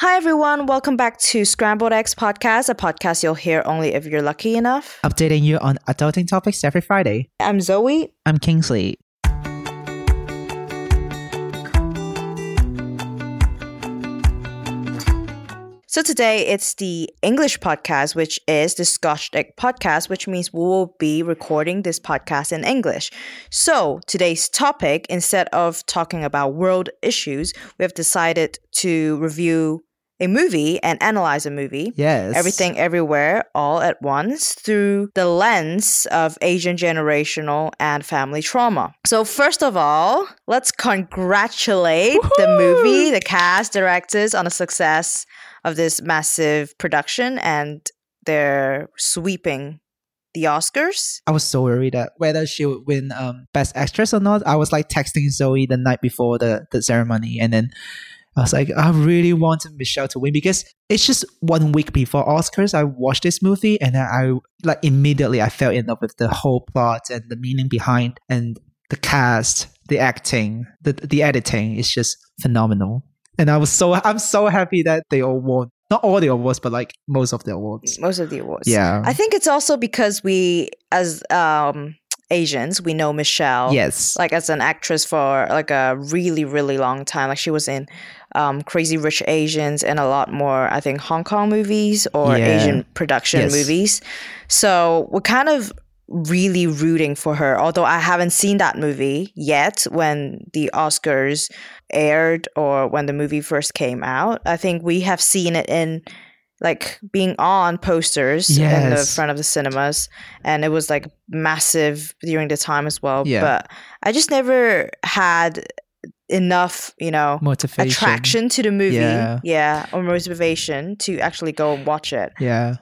Hi, everyone. Welcome back to Scrambled Eggs Podcast, a podcast you'll hear only if you're lucky enough. Updating you on adulting topics every Friday. I'm Zoe. I'm Kingsley. So today it's the English podcast, which is the Scotch Egg podcast, which means we will be recording this podcast in English. So today's topic, instead of talking about world issues, we have decided to review a movie and analyze a movie. Yes. Everything Everywhere All at Once through the lens of Asian generational and family trauma. So, first of all, let's congratulate the movie, the cast, directors on the success of this massive production and they're sweeping the Oscars. I was so worried that whether she would win um, Best Actress or not. I was like texting Zoe the night before the, the ceremony, and then I was like, I really wanted Michelle to win because it's just one week before Oscars. I watched this movie, and I, I like immediately I fell in love with the whole plot and the meaning behind, and the cast, the acting, the the editing is just phenomenal. And I was so I'm so happy that they all won. Not all the awards, but like most of the awards. Most of the awards. Yeah. I think it's also because we, as um, Asians, we know Michelle. yes. like as an actress for like a really really long time like she was in um, crazy rich asians and a lot more i think hong kong movies or Yeah. asian production Yes. movies so we're kind of really rooting for her although i haven't seen that movie yet when the oscars aired or when the movie first came out i think we have seen it in like being on posters in the front of the cinemas and it was like massive during the time as well Yeah. but i just never had enough you know Motivation. attraction to the movie Yeah. yeah or motivation to actually go and watch it Yeah.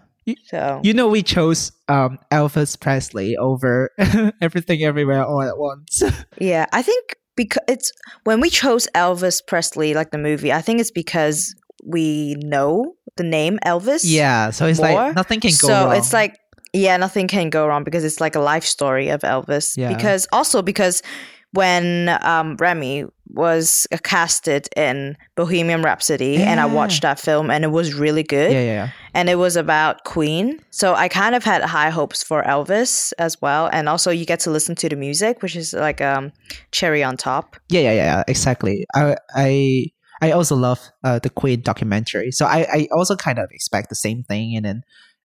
so You know, we chose um, Elvis Presley over everything everywhere all at once. yeah i think because it's when we chose elvis presley like the movie i think it's because we know the name elvis yeah. So it's More? like nothing can go so wrong. it's like yeah nothing can go wrong because it's like a life story of elvis Yeah. because also because when um, Rami was casted in bohemian rhapsody and i watched that film and it was really good yeah, yeah, yeah. and it was about queen so i kind of had high hopes for elvis as well and also you get to listen to the music which is like um cherry on top Yeah, yeah, yeah, exactly. I I I also love uh, the Queen documentary, so I, I also kind of expect the same thing. And then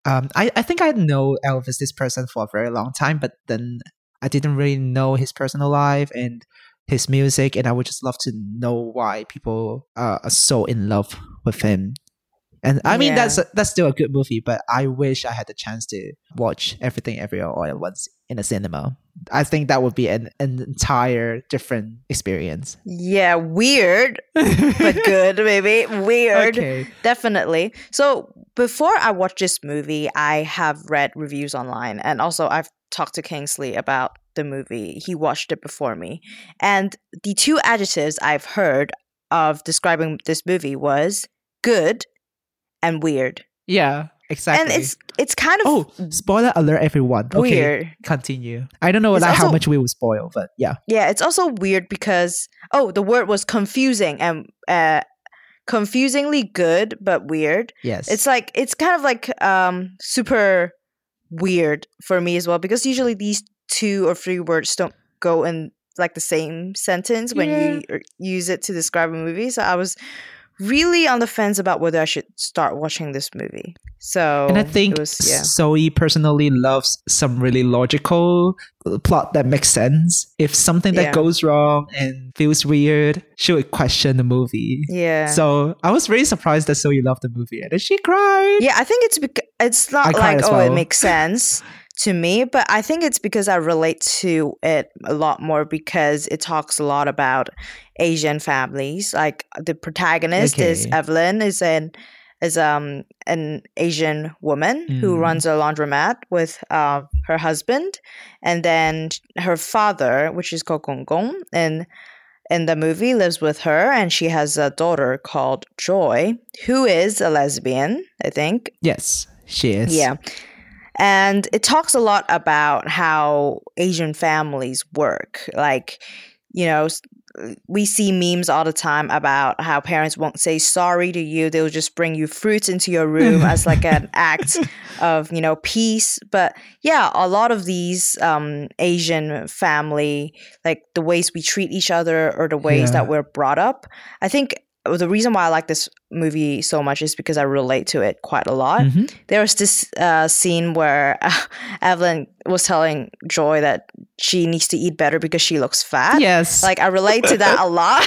um, I I think I know Elvis this person for a very long time, but then I didn't really know his personal life and his music, and I would just love to know why people uh, are so in love with him. And I mean Yeah. that's that's still a good movie, but I wish I had the chance to watch everything everywhere all at once in a cinema. I think that would be an, an entire different experience. yeah weird but good maybe weird Okay. Definitely. So before I watch this movie, I have read reviews online and also I've talked to Kingsley about the movie. He watched it before me. And the two adjectives I've heard of describing this movie was good and weird. Yeah, exactly. And it's it's kind of oh, spoiler alert, everyone. Okay, weird. continue. I don't know like, how much we will spoil, but yeah. Yeah, it's also weird because oh, the word was confusing and uh confusingly good but weird. Yes. It's like it's kind of like um super weird for me as well because usually these two or three words don't go in like the same sentence when you er, use it to describe a movie. So I was really on the fence about whether I should start watching this movie. So and I think was yeah. Zoe personally loves some really logical plot that makes sense. If something that Yeah. goes wrong and feels weird, she would question the movie. Yeah. So I was really surprised that Zoe loved the movie, and then she cried. Yeah, I think it's because it's not I like oh it makes sense to me, but I think it's because I relate to it a lot more because it talks a lot about Asian families. Like the protagonist is Evelyn is an is um an Asian woman who Mm. runs a laundromat with uh, her husband, and then her father, which is Ko Gong Gong, and in the movie lives with her, and she has a daughter called Joy, who is a lesbian, I think. Yes, she is. Yeah. And it talks a lot about how Asian families work. Like, you know, we see memes all the time about how parents won't say sorry to you. They'll just bring you fruits into your room as like an act of, you know, peace. But yeah, a lot of these um, Asian family, like the ways we treat each other or the ways Yeah. that we're brought up, I think the reason why I like this movie so much is because I relate to it quite a lot. Mhm. There was this uh, scene where Evelyn was telling Joy that she needs to eat better because she looks fat. Yes. Like I relate to that a lot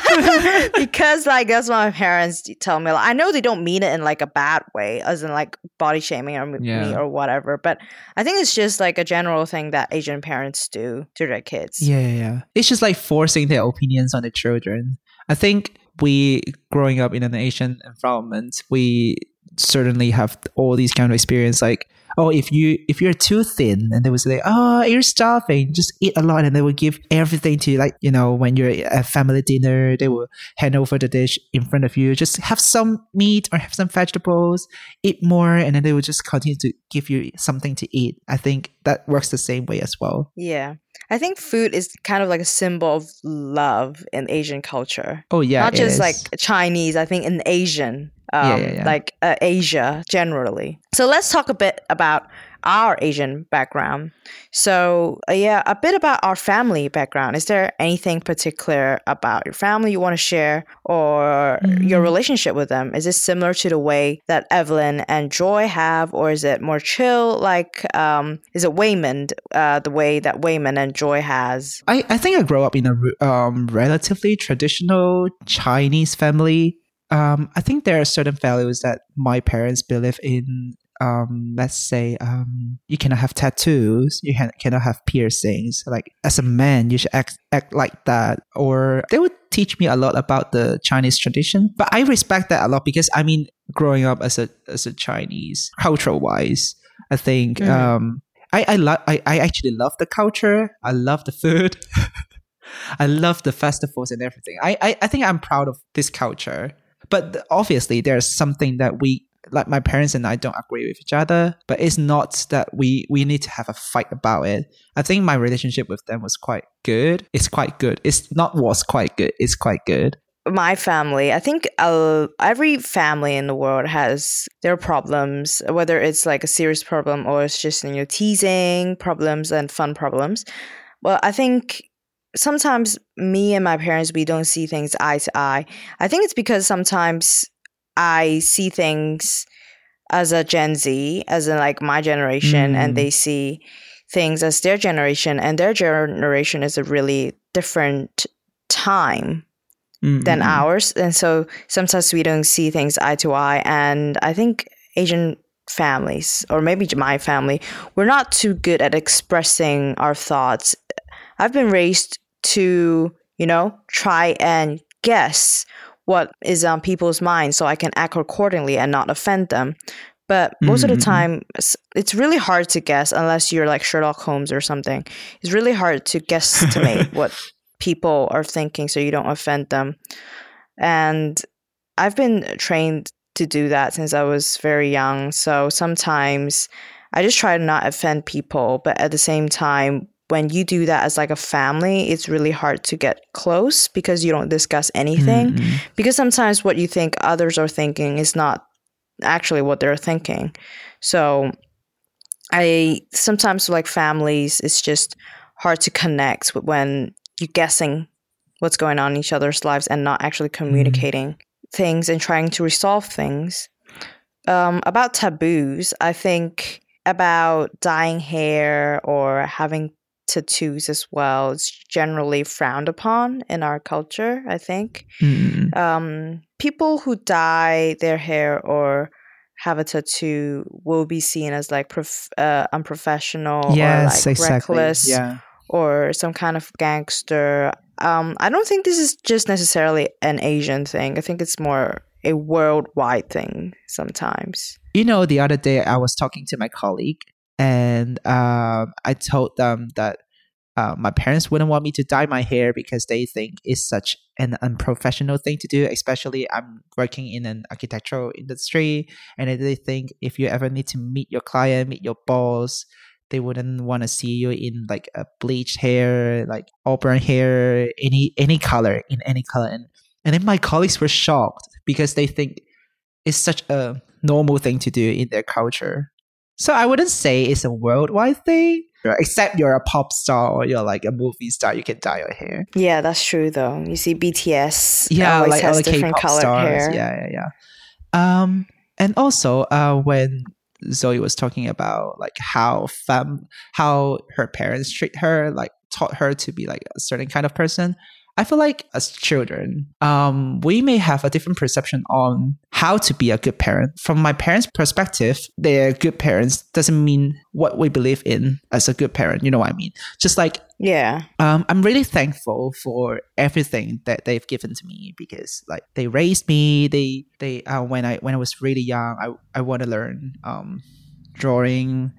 because like that's what my parents tell me. Like, I know they don't mean it in like a bad way, as in like body shaming or me or whatever. But I think it's just like a general thing that Asian parents do to their kids. Yeah, yeah, yeah. It's just like forcing their opinions on the children. I think we, growing up in an Asian environment, we certainly have all these kind of experience. Like, oh, if you if you're too thin, and they would say, oh, you're starving, just eat a lot, and they will give everything to you. Like, you know, when you're at family dinner, they will hand over the dish in front of you. Just have some meat or have some vegetables, eat more, and then they will just continue to give you something to eat. I think that works the same way as well. Yeah. I think food is kind of like a symbol of love in Asian culture. Oh yeah, Not just is. like Chinese, I think in Asian, um, Yeah, yeah, yeah. like uh, Asia generally. So let's talk a bit about our Asian background. So, uh, yeah, a bit about our family background. Is there anything particular about your family you want to share or your Mm. relationship with them? Is it similar to the way that Evelyn and Joy have, or is it more chill? Like, um, is it Waymond, uh, the way that Waymond and Joy has? I, I think I grew up in a um, relatively traditional Chinese family. Um, I think there are certain values that my parents believe in. Um, let's say um, you cannot have tattoos, you can, cannot have piercings. Like as a man, you should act act like that. Or they would teach me a lot about the Chinese tradition. But I respect that a lot because I mean, growing up as a as a Chinese, cultural wise, I think Mhm. um, I I, lo- I I actually love the culture. I love the food. I love the festivals and everything. I, I, I think I'm proud of this culture. But obviously, there's something that we, like my parents and I, don't agree with each other. But it's not that we, we need to have a fight about it. I think my relationship with them was quite good. It's quite good. It's not was quite good. It's quite good. my family i think uh, every family in the world has their problems whether it's like a serious problem or it's just you know teasing problems and fun problems well i think sometimes me and my parents we don't see things eye to eye i think it's because sometimes i see things as a gen z as in like my generation Mm. and they see things as their generation and their generation is a really different time Mm, than mm, mm. ours. And so sometimes we don't see things eye to eye. And I think Asian families, or maybe my family, we're not too good at expressing our thoughts. I've been raised to, you know, try and guess what is on people's minds so I can act accordingly and not offend them. But most of the Mhm, mhm. time, it's really hard to guess unless you're like Sherlock Holmes or something. It's really hard to guesstimate what people are thinking so you don't offend them. And I've been trained to do that since I was very young. So sometimes I just try to not offend people, but at the same time, when you do that as like a family, it's really hard to get close because you don't discuss anything. Mm, mm. Because sometimes what you think others are thinking is not actually what they're thinking. So I sometimes like families, it's just hard to connect when you're guessing what's going on in each other's lives and not actually communicating things and trying to resolve things. Um, about taboos, I think about dyeing hair or having tattoos as well. is generally frowned upon in our culture, I think Mm, um, people who dye their hair or have a tattoo will be seen as like prof- uh, unprofessional yes, or like exactly. reckless Yeah. or some kind of gangster. Um, I don't think this is just necessarily an Asian thing. I think it's more a worldwide thing sometimes. You know, the other day I was talking to my colleague, and um, I told them that uh, my parents wouldn't want me to dye my hair because they think it's such an unprofessional thing to do. Especially, I'm working in an architectural industry, and they think if you ever need to meet your client, meet your boss, they wouldn't want to see you in like a bleached hair, like auburn hair, any any color in any color. And, and then my colleagues were shocked because they think it's such a normal thing to do in their culture. So I wouldn't say it's a worldwide thing, except you're a pop star or you're like a movie star, you can dye your hair. Yeah, that's true though. You see BTS Yeah, always like has all different K-pop colored stars. hair. Yeah, yeah, yeah. Um, and also, uh, when Zoe was talking about like how fam, how her parents treat her, like taught her to be like a certain kind of person. I feel like as children, um, we may have a different perception on how to be a good parent. From my parents' perspective, they're good parents doesn't mean what we believe in as a good parent. You know what I mean? Just like Yeah. um, I'm really thankful for everything that they've given to me because like they raised me. They they uh, when I when I was really young, I I want to learn um, drawing,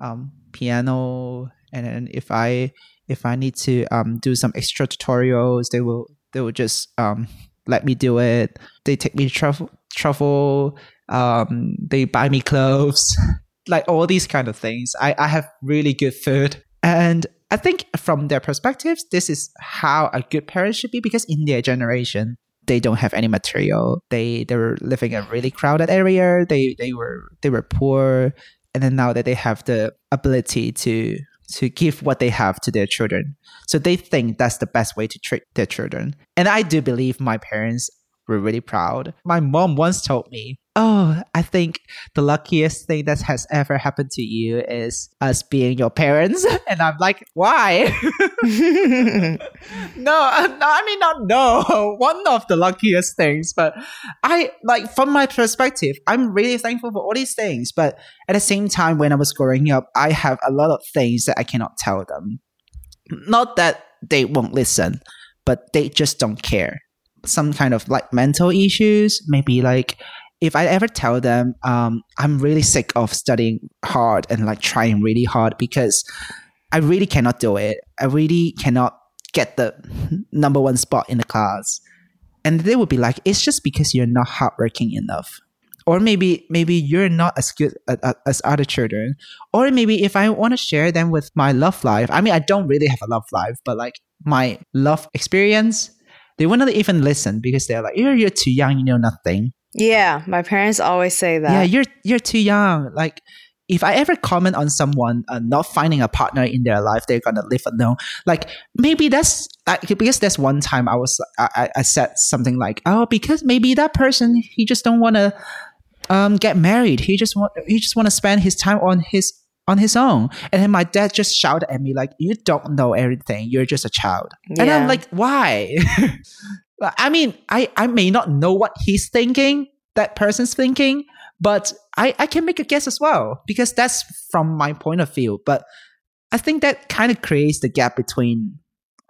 um, piano, and then if I if I need to um, do some extra tutorials, they will they will just um, let me do it. They take me to travel travel. Um, they buy me clothes, like all these kind of things. I I have really good food and I think from their perspectives, this is how a good parent should be because in their generation, they don't have any material. They they were living in a really crowded area. They they were they were poor, and then now that they have the ability to to give what they have to their children, so they think that's the best way to treat their children. And I do believe my parents were really proud. My mom once told me, "Oh, I think the luckiest thing that has ever happened to you is us being your parents." And I'm like, "Why?" no, no, I mean not no. One of the luckiest things, but I like from my perspective, I'm really thankful for all these things. But at the same time, when I was growing up, I have a lot of things that I cannot tell them. Not that they won't listen, but they just don't care. Some kind of like mental issues, maybe like if I ever tell them um, I'm really sick of studying hard and like trying really hard because I really cannot do it. I really cannot get the number one spot in the class. And they would be like, it's just because you're not hardworking enough. Or maybe maybe you're not as good as other children. Or maybe if I want to share them with my love life, I mean I don't really have a love life, but like my love experience, they will not even listen because they're like, you're, you're too young, you know nothing. yeah, my parents always say that. Yeah, you're you're too young. Like if I ever comment on someone uh, not finding a partner in their life, they're gonna live alone. Like maybe that's like, because there's one time I was I, I- said something like, oh, because maybe that person he just don't want to um get married. He just want he just want to spend his time on his on his own. And then my dad just shouted at me like, you don't know everything. You're just a child. And I'm like, why? I mean, I, I may not know what he's thinking, that person's thinking, but I, I can make a guess as well because that's from my point of view. But I think that kind of creates the gap between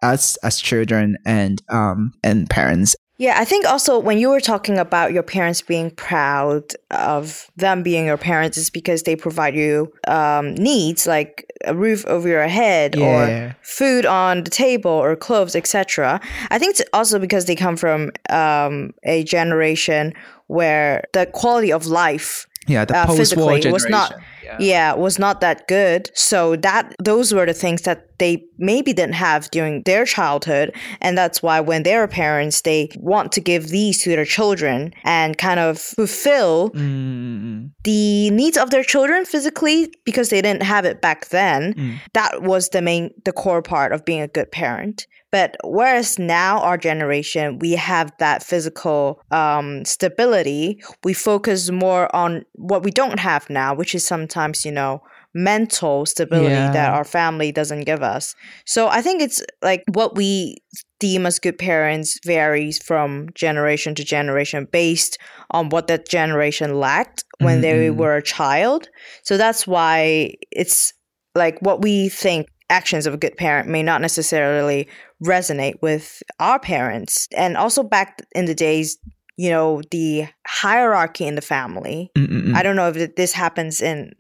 us as children and um and parents. Yeah, I think also when you were talking about your parents being proud of them being your parents, is because they provide you um, needs like a roof over your head Yeah. or food on the table or clothes, etc. I think it's also because they come from um, a generation where the quality of life Yeah, the Uh, post-war physically, generation. was not- yeah. yeah was not that good so that those were the things that they maybe didn't have during their childhood and that's why when they're parents they want to give these to their children and kind of fulfill Mm, the needs of their children physically because they didn't have it back then Mm. that was the main the core part of being a good parent but whereas now our generation we have that physical um, stability we focus more on what we don't have now which is sometimes you know mental stability Yeah. that our family doesn't give us so i think it's like what we deem as good parents varies from generation to generation based on what that generation lacked when they Mhm. were a child. So that's why it's like what we think actions of a good parent may not necessarily resonate with our parents. And also back in the days, you know, the hierarchy in the family. mm, mm, mm. I don't know if this happens in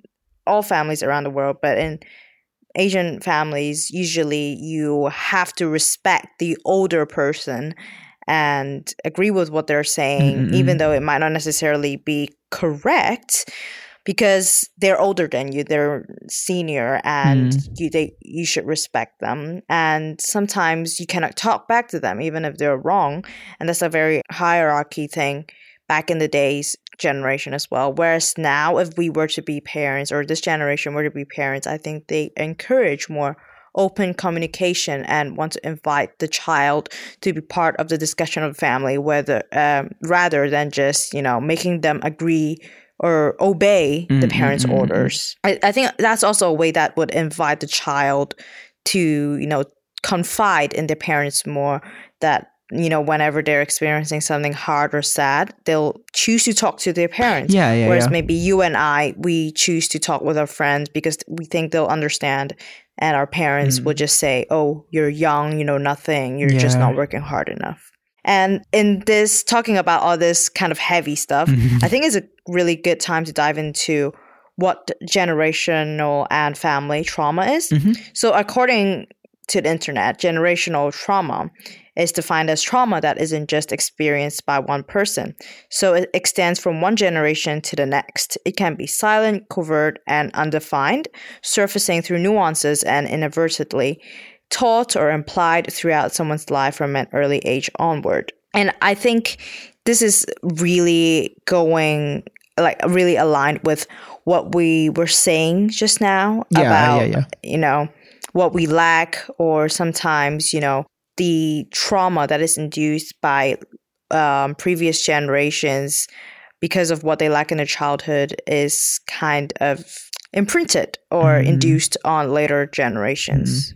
all families around the world, but in Asian families, usually you have to respect the older person and agree with what they're saying, Mm, mm, even though it might not necessarily be correct. Because they're older than you they're senior and Mm. you they you should respect them. And sometimes you cannot talk back to them even if they're wrong. And that's a very hierarchy thing back in the days generation as well. Whereas now if we were to be parents or this generation were to be parents i think they encourage more open communication and want to invite the child to be part of the discussion of the family whether um, rather than just you know making them agree or obey the Mm, parents mm, mm, mm. orders I, I think that's also a way that would invite the child to you know confide in their parents more that you know whenever they're experiencing something hard or sad they'll choose to talk to their parents Yeah, yeah, whereas yeah. maybe you and i we choose to talk with our friends because we think they'll understand and our parents Mm. would just say oh you're young you know nothing you're just not working hard enough and in this talking about all this kind of heavy stuff Mhm. i think it's a really good time to dive into what generational and family trauma is Mhm. so, according to the internet, generational trauma is defined as trauma that isn't just experienced by one person. So, it extends from one generation to the next. It can be silent, covert, and undefined, surfacing through nuances and inadvertently taught or implied throughout someone's life from an early age onward. And I think this is really going like really aligned with what we were saying just now Yeah, about yeah, yeah. you know what we lack or sometimes you know the trauma that is induced by um, previous generations because of what they lack in their childhood is kind of imprinted or Mhm. induced on later generations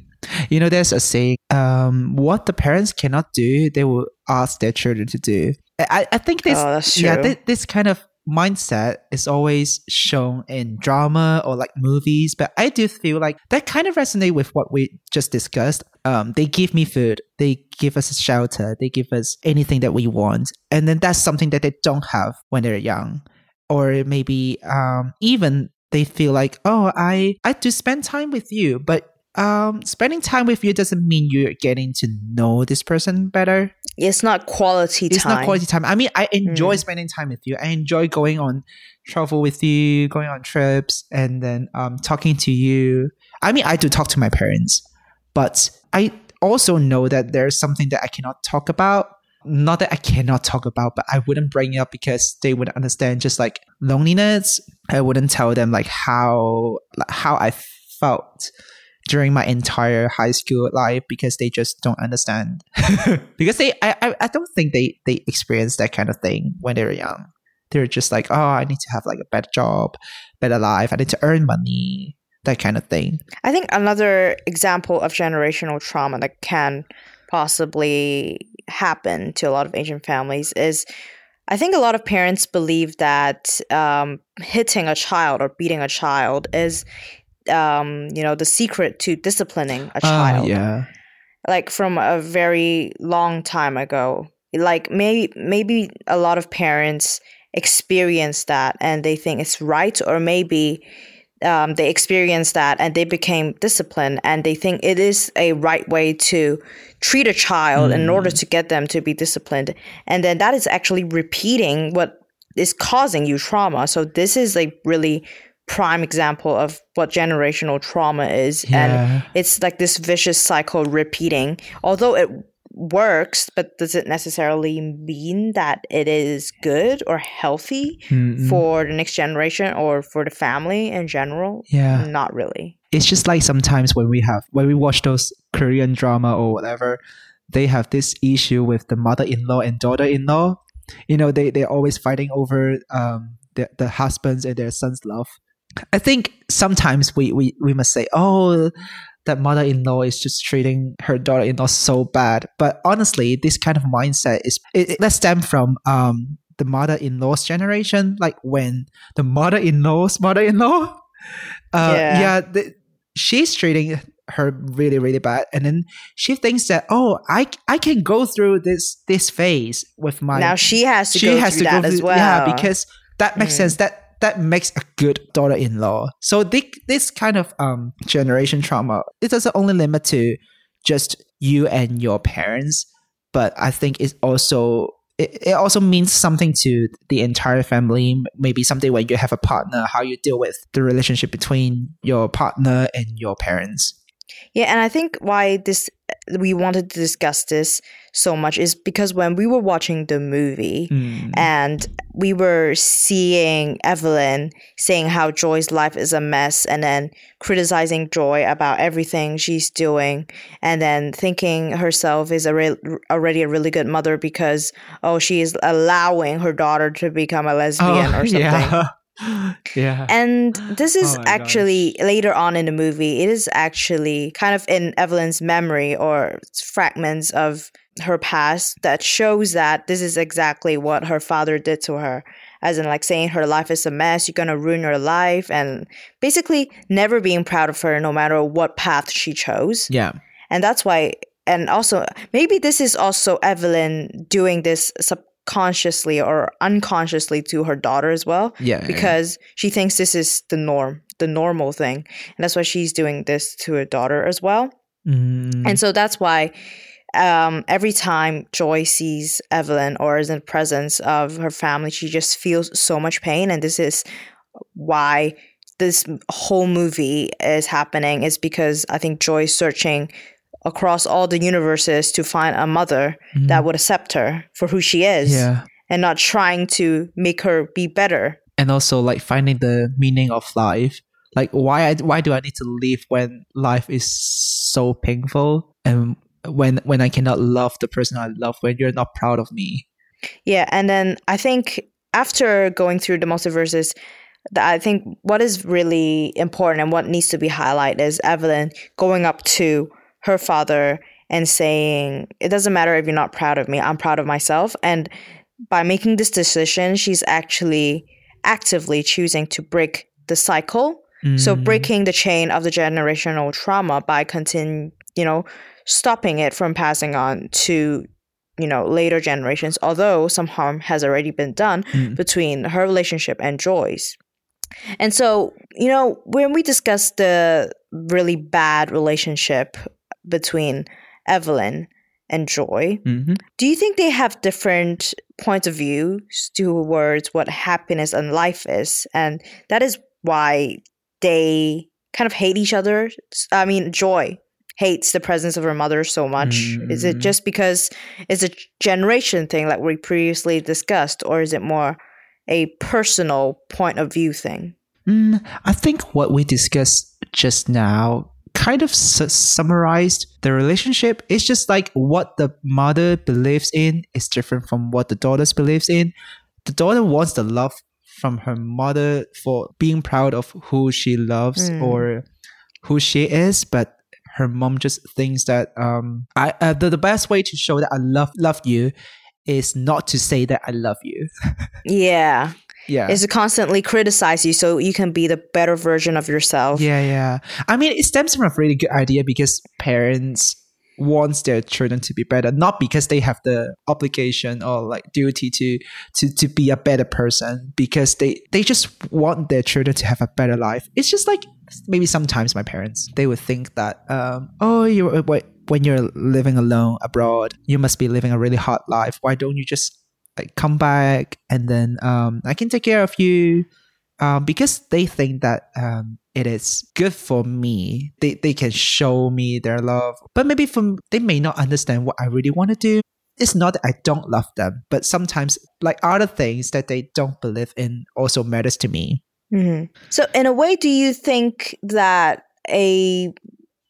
You know, there's a saying, um, what the parents cannot do, they will ask their children to do. I, I think this, oh yeah, this, this kind of mindset is always shown in drama or like movies, but I do feel like that kind of resonate with what we just discussed. Um, they give me food, they give us a shelter, they give us anything that we want, and then that's something that they don't have when they're young, or maybe um, even they feel like, oh, I I do spend time with you, but um, spending time with you doesn't mean you're getting to know this person better it's not quality it's time It's not quality time. I mean, I enjoy Mm. spending time with you. I enjoy going on travel with you, going on trips, and then um, talking to you. I mean, I do talk to my parents, but I also know that there's something that I cannot talk about. Not that I cannot talk about, but I wouldn't bring it up because they wouldn't understand. Just like loneliness, I wouldn't tell them like how like, how I felt during my entire high school life because they just don't understand. because they, I, I, don't think they they experience that kind of thing when they were young. They're just like, oh, I need to have like a better job, better life. I need to earn money, that kind of thing. I think another example of generational trauma that can possibly happen to a lot of Asian families is I think a lot of parents believe that um, hitting a child or beating a child is, um, you know, the secret to disciplining a child. Ah, yeah. Like from a very long time ago. Like maybe maybe a lot of parents experience that and they think it's right, or maybe um, they experience that and they became disciplined and they think it is a right way to treat a child in order to get them to be disciplined and then that is actually repeating what is causing you trauma so this is a really prime example of what generational trauma is and it's like this vicious cycle repeating although it works but does it necessarily mean that it is good or healthy Mm-mm. for the next generation or for the family in general yeah. not really it's just like sometimes when we have when we watch those Korean drama or whatever, they have this issue with the mother-in-law and daughter-in-law. You know, they they're always fighting over um the the husbands and their sons' love. I think sometimes we we we must say, oh, that mother-in-law is just treating her daughter-in-law so bad. But honestly, this kind of mindset is it, it that stem from um the mother-in-law's generation, like when the mother-in-law's mother-in-law. Uh, Yeah. yeah, the, she's treating her really really bad and then she thinks that oh i i can go through this this phase with my now she has to she go has through to that go as well yeah because that makes Mm. sense that that makes a good daughter-in-law so thi- this kind of um generation trauma it doesn't only limit to just you and your parents but i think it also it, it also means something to the entire family. Maybe someday when you have a partner, how you deal with the relationship between your partner and your parents. Yeah, and I think why this we wanted to discuss this so much is because when we were watching the movie Mm. and we were seeing Evelyn saying how Joy's life is a mess and then criticizing Joy about everything she's doing and then thinking herself is a re- already a really good mother because oh she is allowing her daughter to become a lesbian or something. Oh, yeah. Yeah. And this is Oh actually later on in the movie, it is actually kind of in Evelyn's memory or fragments of her past that shows that this is exactly what her father did to her. As in, like saying her life is a mess, you're gonna ruin your life, and basically never being proud of her no matter what path she chose. yeah. And that's why, and also, maybe this is also Evelyn doing this subconsciously or unconsciously to her daughter as well Yeah. because she thinks this is the norm, the normal thing. And that's why she's doing this to her daughter as well. Mm. And so that's why um, every time Joy sees Evelyn or is in the presence of her family, she just feels so much pain. And this is why this whole movie is happening is because I think Joy's searching across all the universes to find a mother that would accept her for who she is Mm-hmm. yeah. and not trying to make her be better. and also like finding the meaning of life like why I, why do i need to live when life is so painful and when when i cannot love the person i love when you're not proud of me Yeah, and then I think after going through the multiverses, that I think what is really important and what needs to be highlighted is Evelyn going up to her father and saying, "It doesn't matter if you're not proud of me. I'm proud of myself." And by making this decision, she's actually actively choosing to break the cycle. So Mm. breaking the chain of the generational trauma by continue, you know, stopping it from passing on to, you know, later generations. Although some harm has already been done Mm. between her relationship and Joy's. And so, you know, when we discuss the really bad relationship between Evelyn and Joy, Mhm. do you think they have different points of view towards what happiness and life is? And that is why they kind of hate each other. I mean, Joy hates the presence of her mother so much. Is it Mm. just because it's a generation thing, like we previously discussed, or is it more a personal point of view thing? Mm, i think what we discussed just now kind of su- summarized the relationship. It's just like what the mother believes in is different from what the daughter believes in. The daughter wants the love from her mother for being proud of who she loves Mm. or who she is but her mom just thinks that um i uh, the, the best way to show that i love love you is not to say that i love you. Yeah, yeah is to constantly criticize you so you can be the better version of yourself. Yeah, yeah. I mean, it stems from a really good idea because parents wants their children to be better, not because they have the obligation or like duty to to to be a better person, because they they just want their children to have a better life. It's just like maybe sometimes my parents they would think that um oh you when you're living alone abroad, you must be living a really hard life. Why don't you just like come back and then um I can take care of you um, because they think that um, it is good for me. They they can show me their love, but maybe from they may not understand what I really want to do. It's not that I don't love them, but sometimes like other things that they don't believe in also matters to me. hmm So, in a way, do you think that a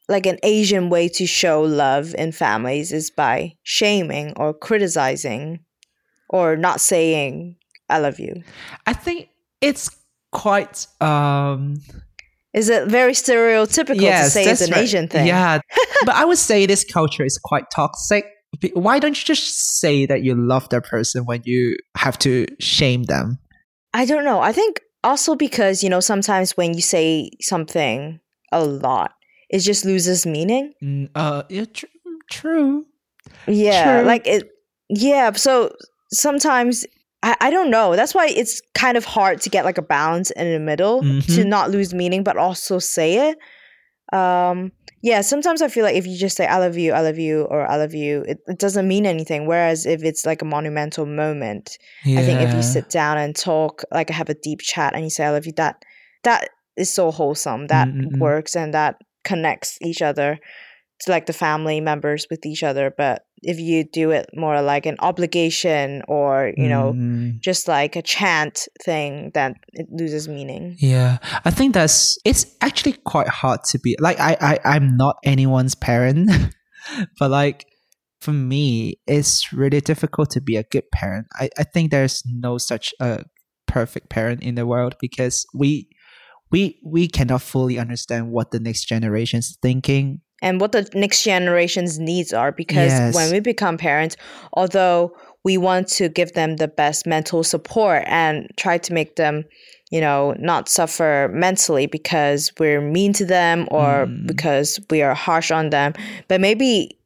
like an Asian way to show love in families is by shaming or criticizing or not saying "I love you"? I think it's quite um Is it very stereotypical to say it's an right. Asian thing? Yeah, but I would say this culture is quite toxic. Why don't you just say that you love that person when you have to shame them? I don't know. I think also because, you know, sometimes when you say something a lot, it just loses meaning. Mm, uh, yeah, tr- true. Yeah. True. Like it, yeah. So sometimes I, I don't know. That's why it's kind of hard to get like a balance in the middle to Mhm. not lose meaning, but also say it. Um, yeah, sometimes I feel like if you just say I love you, I love you, or I love you, it, it doesn't mean anything. Whereas if it's like a monumental moment, yeah. I think if you sit down and talk, like I have a deep chat and you say I love you, that that is so wholesome. That Mm-mm-mm. works and that connects each other to like the family members with each other. But if you do it more like an obligation or, you know, Mhm. just like a chant thing, then it loses meaning. Yeah, I think that's it's actually quite hard to be like I I I'm not anyone's parent, but like for me, it's really difficult to be a good parent. I I think there's no such a perfect parent in the world because we we we cannot fully understand what the next generation's thinking. And what the next generation's needs are because Yes. when we become parents although we want to give them the best mental support and try to make them you know not suffer mentally because we're mean to them or Mm. because we are harsh on them but maybe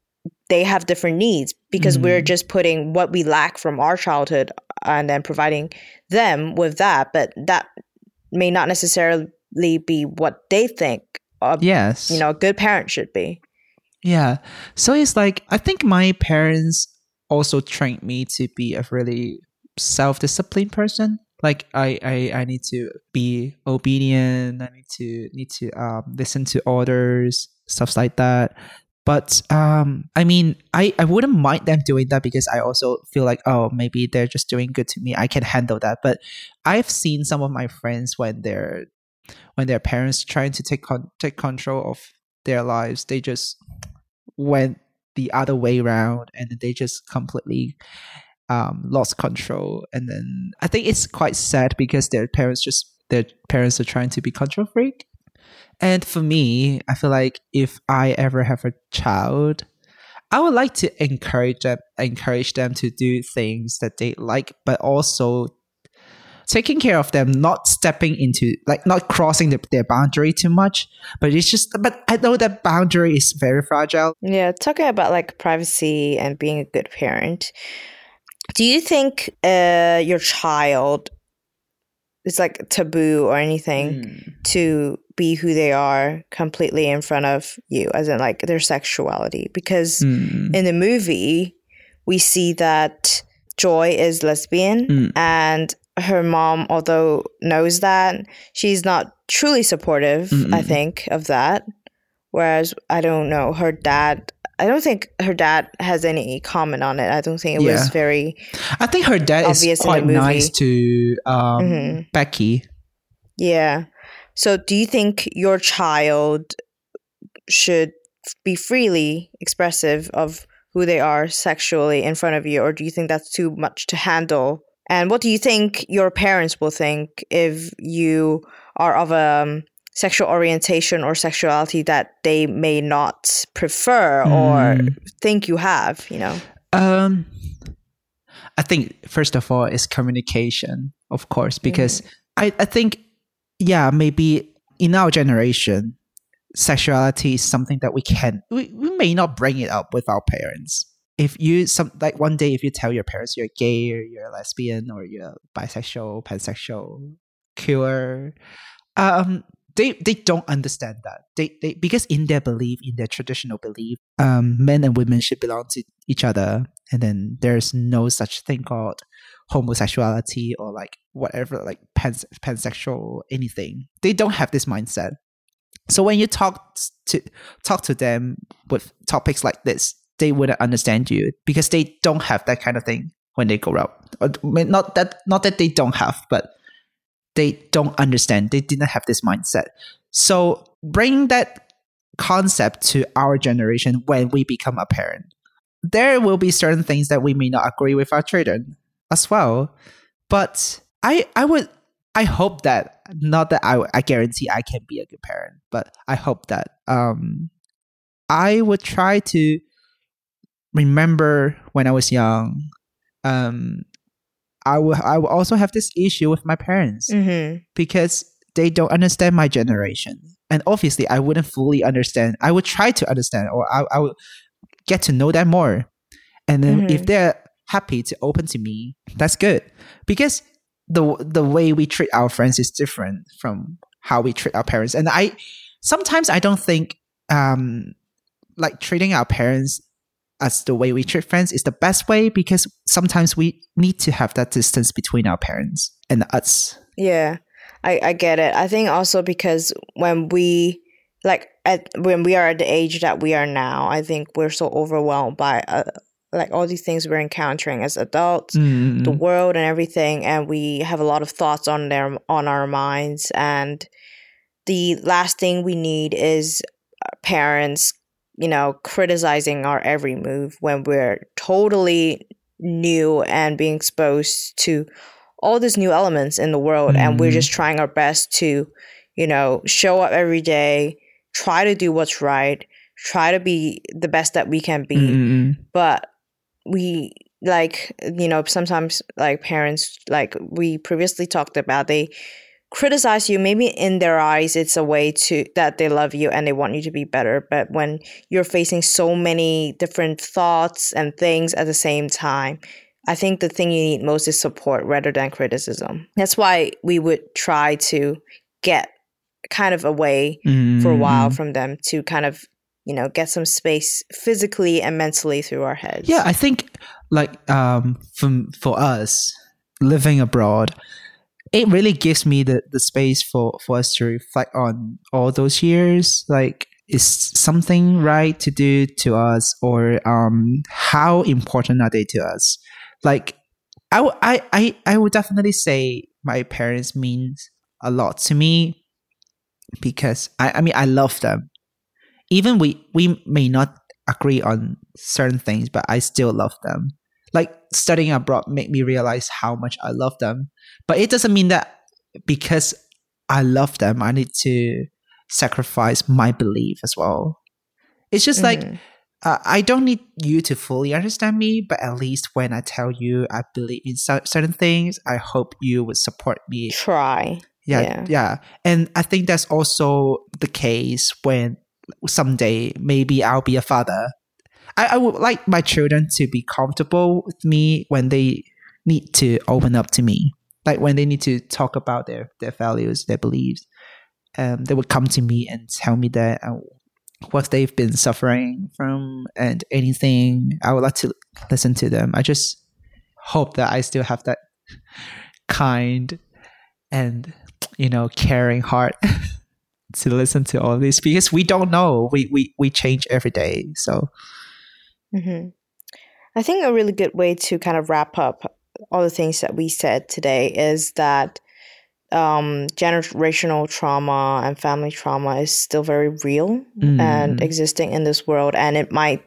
they have different needs because we're Mm. just putting what we lack from our childhood and then providing them with that but that may not necessarily be what they think a, Yes, you know a good parent should be Yeah. So it's like I think my parents also trained me to be a really self-disciplined person. Like I, I, I need to be obedient. I need to need to um, listen to orders, stuff like that. But um, I mean, I, I wouldn't mind them doing that because I also feel like oh maybe they're just doing good to me. I can handle that. But I've seen some of my friends when they're when their parents trying to take con- take control of their lives, they just went the other way around and they just completely um, lost control. And then I think it's quite sad because their parents just their parents are trying to be control freak. And for me, I feel like if I ever have a child, I would like to encourage them encourage them to do things that they like, but also taking care of them, not stepping into like not crossing the, their boundary too much. But it's just but I know that boundary is very fragile. Yeah, talking about like privacy and being a good parent. Do you think uh, your child is like taboo or anything to be who they are completely in front of you, as in like their sexuality? Because Mm. in the movie, we see that Joy is lesbian Mm. and her mom, although knows that, she's not truly supportive, I Mm-mm. think, of that. Whereas I don't know, her dad I don't think her dad has any comment on it. I don't think it was very I think her dad is quite nice to um, Mhm. Becky. yeah. So do you think your child should be freely expressive of who they are sexually in front of you or do you think that's too much to handle? And what do you think your parents will think if you are of a um, sexual orientation or sexuality that they may not prefer or Mm. think you have, you know? Um, I think first of all is communication, of course, because I, I think yeah maybe in our generation, sexuality is something that we can we, we may not bring it up with our parents. If you some like one day if you tell your parents you're gay or you're a lesbian or you're bisexual, pansexual, queer, um, they they don't understand that. They they because in their belief, in their traditional belief, um, men and women should belong to each other, and then there's no such thing called homosexuality or like whatever, like pans pansexual anything. They don't have this mindset. So when you talk to talk to them with topics like this, they wouldn't understand you because they don't have that kind of thing when they grow up. Mean, Not that not that they don't have, but they don't understand. They didn't have this mindset. So bring that concept to our generation when we become a parent. There will be certain things that we may not agree with our children as well. But I I would I hope that not that I I guarantee I can be a good parent, but I hope that um I would try to remember when I was young. Um I will I will also have this issue with my parents Mm-hmm. because they don't understand my generation. And obviously, I wouldn't fully understand. I would try to understand, or I, I would get to know them more. And then if Mhm. they're happy to open to me, that's good. Because the the way we treat our friends is different from how we treat our parents. And I sometimes I don't think um like treating our parents as the way we treat friends is the best way because sometimes we need to have that distance between our parents and us. Yeah, I, I get it. I think also because when we like at when we are at the age that we are now, I think we're so overwhelmed by uh, like all these things we're encountering as adults, Mm, the world and everything, and we have a lot of thoughts on their on our minds. And the last thing we need is uh, parents, you know, criticizing our every move when we're totally new and being exposed to all these new elements in the world, and we're Mhm. just trying our best to, you know, show up every day, try to do what's right, try to be the best that we can be mm, mm, but we like you know sometimes like parents like we previously talked about they criticize you maybe in their eyes it's a way to that they love you and they want you to be better. But when you're facing so many different thoughts and things at the same time i think the thing you need most is support rather than criticism. That's why we would try to get kind of away mm, for a while mm. from them to kind of you know get some space physically and mentally through our heads. Yeah, I think like um from for us living abroad, it really gives me the, the space for, for us to reflect on all those years. Like is something right to do to us or um how important are they to us? Like I, w- I, I, I would definitely say my parents means a lot to me because I, I mean I love them. Even we we may not agree on certain things, but I still love them. Like studying abroad made me realize how much I love them. But it doesn't mean that because I love them, I need to sacrifice my belief as well. It's just like Mhm. uh, I don't need you to fully understand me, but at least when I tell you I believe in cer- certain things, I hope you would support me try yeah, Yeah. yeah, And I think that's also the case when someday maybe I'll be a father. I, I would like my children to be comfortable with me when they need to open up to me. Like when they need to talk about their, their values, their beliefs. Um, they would come to me and tell me that uh, what they've been suffering from and anything. I would like to listen to them. I just hope that I still have that kind and you know caring heart to listen to all this because we don't know we we, we change every day so hmm i think a really good way to kind of wrap up all the things that we said today is that um, generational trauma and family trauma is still very real and Mm. existing in this world and it might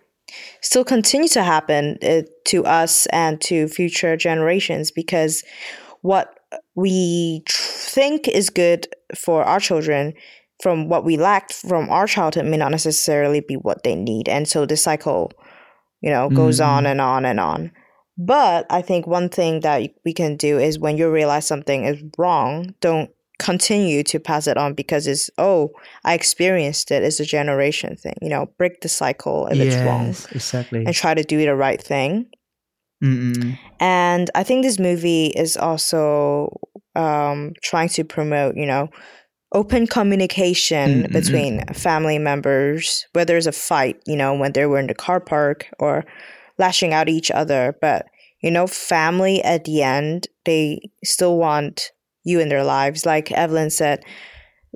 still continue to happen uh, to us and to future generations because what we tr- think is good for our children from what we lacked from our childhood may not necessarily be what they need and so the cycle you know goes on Mhm. and on and on but i think one thing that we can do is when you realize something is wrong don't continue to pass it on because it's oh i experienced it it's a generation thing you know break the cycle if it's wrong exactly and try to do the right thing Mm-mm. and I think this movie is also um, trying to promote, you know, open communication Mm, mm, between family members, where there's a fight, you know, when they were in the car park or lashing out each other. But, you know, family at the end, they still want you in their lives. Like Evelyn said,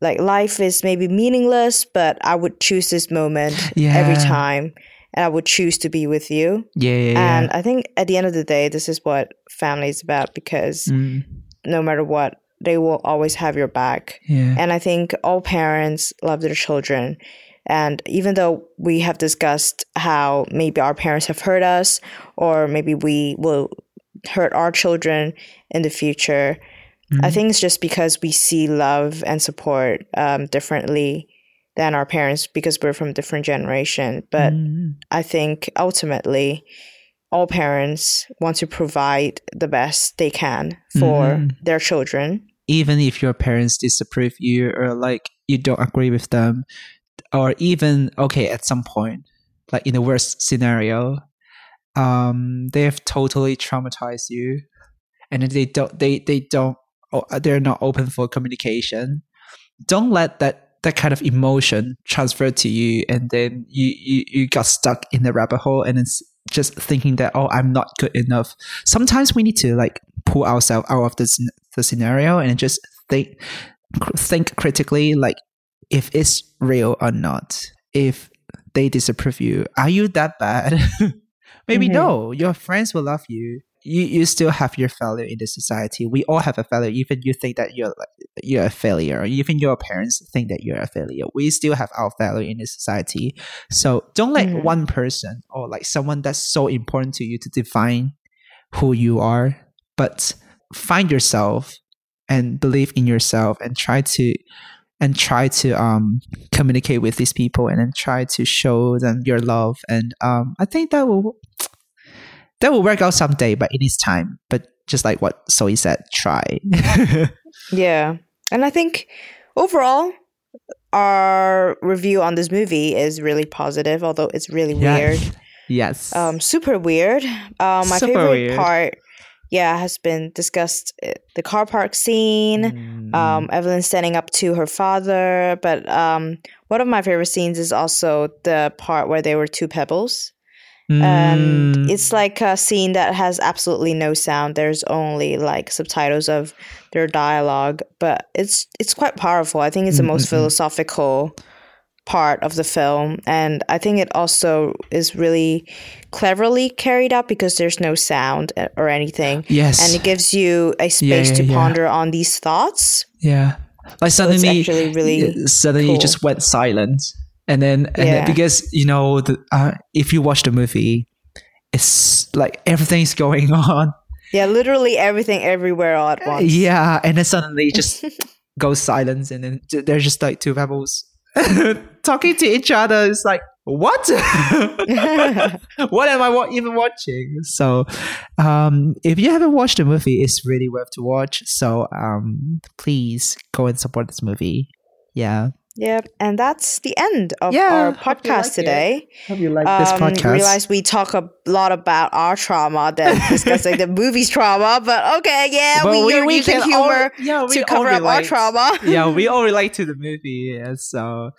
like life is maybe meaningless, but I would choose this moment every time. And I would choose to be with you. yeah yeah, yeah. And I think at the end of the day, this is what family is about because Mm, no matter what, they will always have your back. yeah And I think all parents love their children. And even though we have discussed how maybe our parents have hurt us, or maybe we will hurt our children in the future, I Mhm. think it's just because we see love and support um, differently than our parents because we're from a different generation. But Mm, I think ultimately all parents want to provide the best they can for Mhm. their children. Even if your parents disapprove you or like you don't agree with them or even okay at some point like in the worst scenario um they have totally traumatized you and they don't they they don't they're not open for communication. Don't let that that kind of emotion transferred to you and then you, you you got stuck in the rabbit hole and it's just thinking that oh i'm not good enough. Sometimes we need to like pull ourselves out of this the scenario and just think think critically like if it's real or not if they disapprove you. Are you that bad? Maybe Mhm. no. Your friends will love you you, you still have your value in the society. We all have a value even you think that you're you're a failure. Or even your parents think that you're a failure. We still have our value in the society. So don't let Mhm. one person or like someone that's so important to you to define who you are but find yourself and believe in yourself and try to and try to um communicate with these people and then try to show them your love. And um i think that will that will work out someday but it needs time but just like what Zoe said try Yeah. And I think overall, our review on this movie is really positive, although it's really Yeah. weird. yes Um, super weird. Um, my Super favorite weird. part, yeah, has been discussed uh, the car park scene. Mm, Um, Evelyn standing up to her father, but um, one of my favorite scenes is also the part where they were two pebbles. And mm, it's like a scene that has absolutely no sound there's only like subtitles of their dialogue but it's it's quite powerful i think it's the most Mm-mm-mm. philosophical part of the film and i think it also is really cleverly carried out because there's no sound uh, or anything yes and it gives you a space yeah, to yeah. ponder on these thoughts Yeah. Like So suddenly, actually really suddenly cool. you just went silent, and then and then because you know the, uh, if you watch the movie, it's like everything's going on. yeah literally everything everywhere all at once Yeah, and then suddenly it just goes silence, and then there's just like two pebbles talking to each other. It's like what? what am I wa- even watching? So, um, if you haven't watched the movie, it's really worth to watch. So, um, please go and support this movie. Yeah. Yep, and that's the end of Yeah, our hope podcast it. today. Hope you like um, Realize we talk a lot about our trauma than discussing the movie's trauma, but okay, yeah, But we, are using can humor all, yeah, we to cover up our trauma. yeah, we all relate to the movie. Yeah, so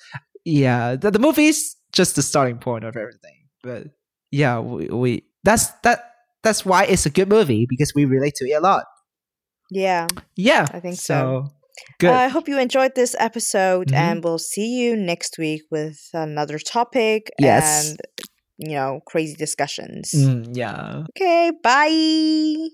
yeah, the, the movie is just the starting point of everything. But yeah, we, we that's that that's why it's a good movie because we relate to it a lot. yeah, Yeah, I think so. Good. I hope you enjoyed this episode, Mhm. and we'll see you next week with another topic Yes. and you know crazy discussions. Mm, yeah. Okay, bye.